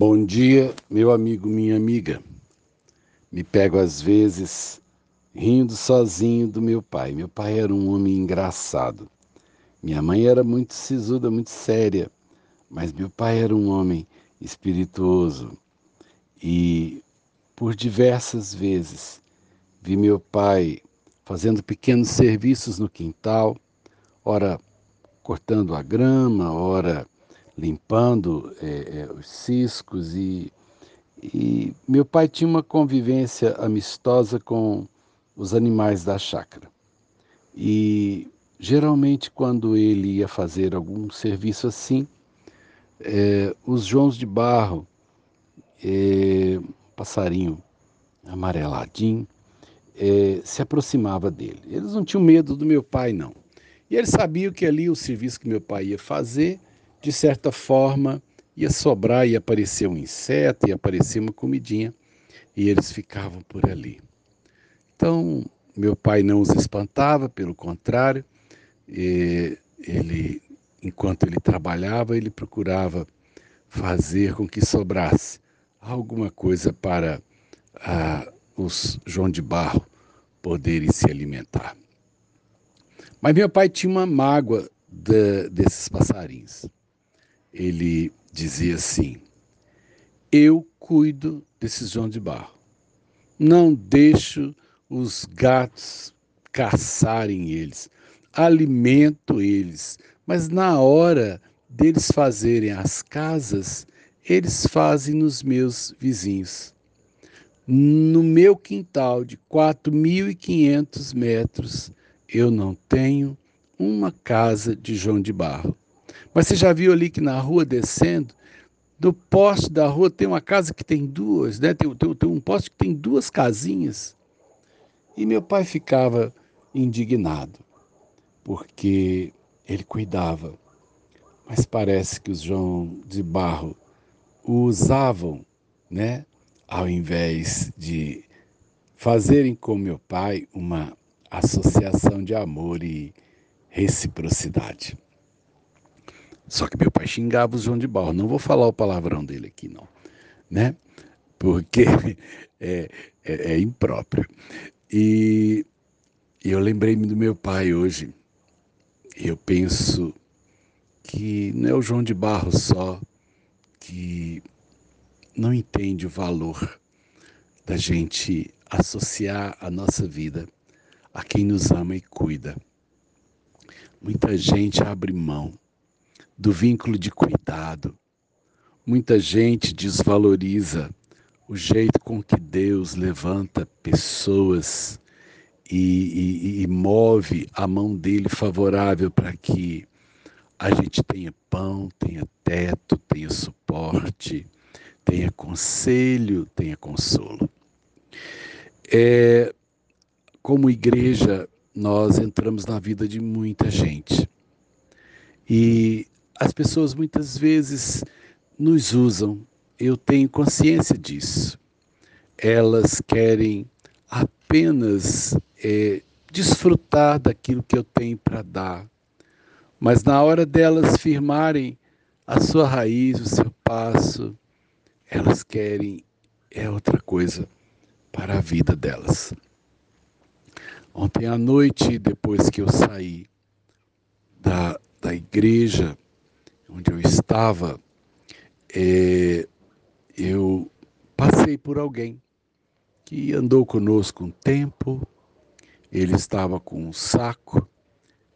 Bom dia, meu amigo, minha amiga. Me pego às vezes rindo sozinho do meu pai. Meu pai era um homem engraçado. Minha mãe era muito sisuda, muito séria, mas meu pai era um homem espirituoso. E por diversas vezes vi meu pai fazendo pequenos serviços no quintal, ora cortando a grama, ora limpando é, é, os ciscos e, e meu pai tinha uma convivência amistosa com os animais da chácara. E geralmente quando ele ia fazer algum serviço assim, é, os Joãos de Barro, é, passarinho amareladinho, é, se aproximava dele. Eles não tinham medo do meu pai, não. E eles sabiam que ali o serviço que meu pai ia fazer de certa forma, ia sobrar e aparecer um inseto, ia aparecer uma comidinha, e eles ficavam por ali. Então, meu pai não os espantava, pelo contrário, ele, enquanto ele trabalhava, ele procurava fazer com que sobrasse alguma coisa para ah, os João de Barro poderem se alimentar. Mas meu pai tinha uma mágoa de, desses passarinhos ele dizia assim: Eu cuido desses João de Barro. Não deixo os gatos caçarem eles, alimento eles, mas na hora deles fazerem as casas, eles fazem nos meus vizinhos. No meu quintal de 4.500 metros, eu não tenho uma casa de João de Barro. Mas você já viu ali que na rua descendo, do poste da rua tem uma casa que tem duas, né? Tem, tem, tem um poste que tem duas casinhas. E meu pai ficava indignado, porque ele cuidava. Mas parece que os João de Barro o usavam, né? Ao invés de fazerem com meu pai uma associação de amor e reciprocidade. Só que meu pai xingava o João de Barro. Não vou falar o palavrão dele aqui, não. Né? Porque é, é, é impróprio. E eu lembrei-me do meu pai hoje. Eu penso que não é o João de Barro só que não entende o valor da gente associar a nossa vida a quem nos ama e cuida. Muita gente abre mão do vínculo de cuidado. Muita gente desvaloriza o jeito com que Deus levanta pessoas e, e, e move a mão dele favorável para que a gente tenha pão, tenha teto, tenha suporte, tenha conselho, tenha consolo. É, como igreja, nós entramos na vida de muita gente. E as pessoas muitas vezes nos usam, eu tenho consciência disso. Elas querem apenas é, desfrutar daquilo que eu tenho para dar, mas na hora delas firmarem a sua raiz, o seu passo, elas querem é outra coisa para a vida delas. Ontem à noite, depois que eu saí da, da igreja, onde eu estava, é, eu passei por alguém que andou conosco um tempo, ele estava com um saco,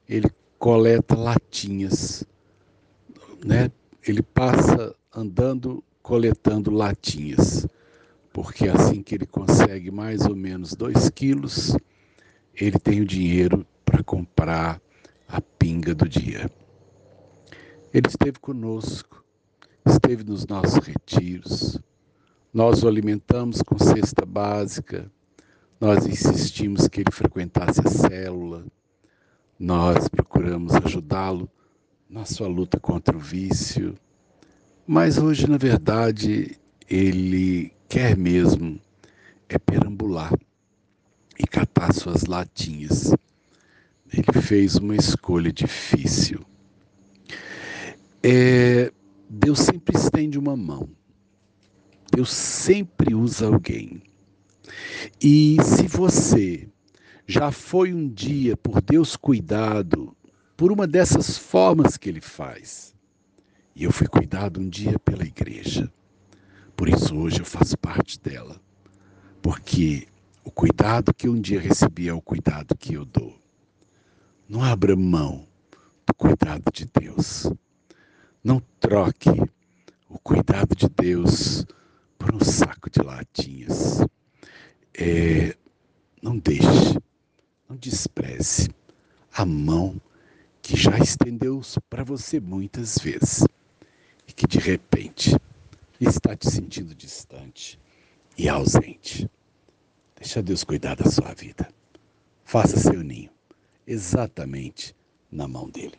ele coleta latinhas, né? Ele passa andando coletando latinhas, porque assim que ele consegue mais ou menos dois quilos, ele tem o dinheiro para comprar a pinga do dia. Ele esteve conosco, esteve nos nossos retiros. Nós o alimentamos com cesta básica, nós insistimos que ele frequentasse a célula, nós procuramos ajudá-lo na sua luta contra o vício. Mas hoje, na verdade, ele quer mesmo é perambular e catar suas latinhas. Ele fez uma escolha difícil. É, Deus sempre estende uma mão Deus sempre usa alguém. E se você já foi um dia por Deus cuidado por uma dessas formas que ele faz, e eu fui cuidado um dia pela igreja, por isso hoje eu faço parte dela, porque o cuidado que um dia recebi é o cuidado que eu dou. Não abra mão do cuidado de Deus. Não troque o cuidado de Deus por um saco de latinhas. É, não deixe, não despreze a mão que já estendeu para você muitas vezes e que de repente está te sentindo distante e ausente. Deixa Deus cuidar da sua vida. Faça seu ninho exatamente na mão dele.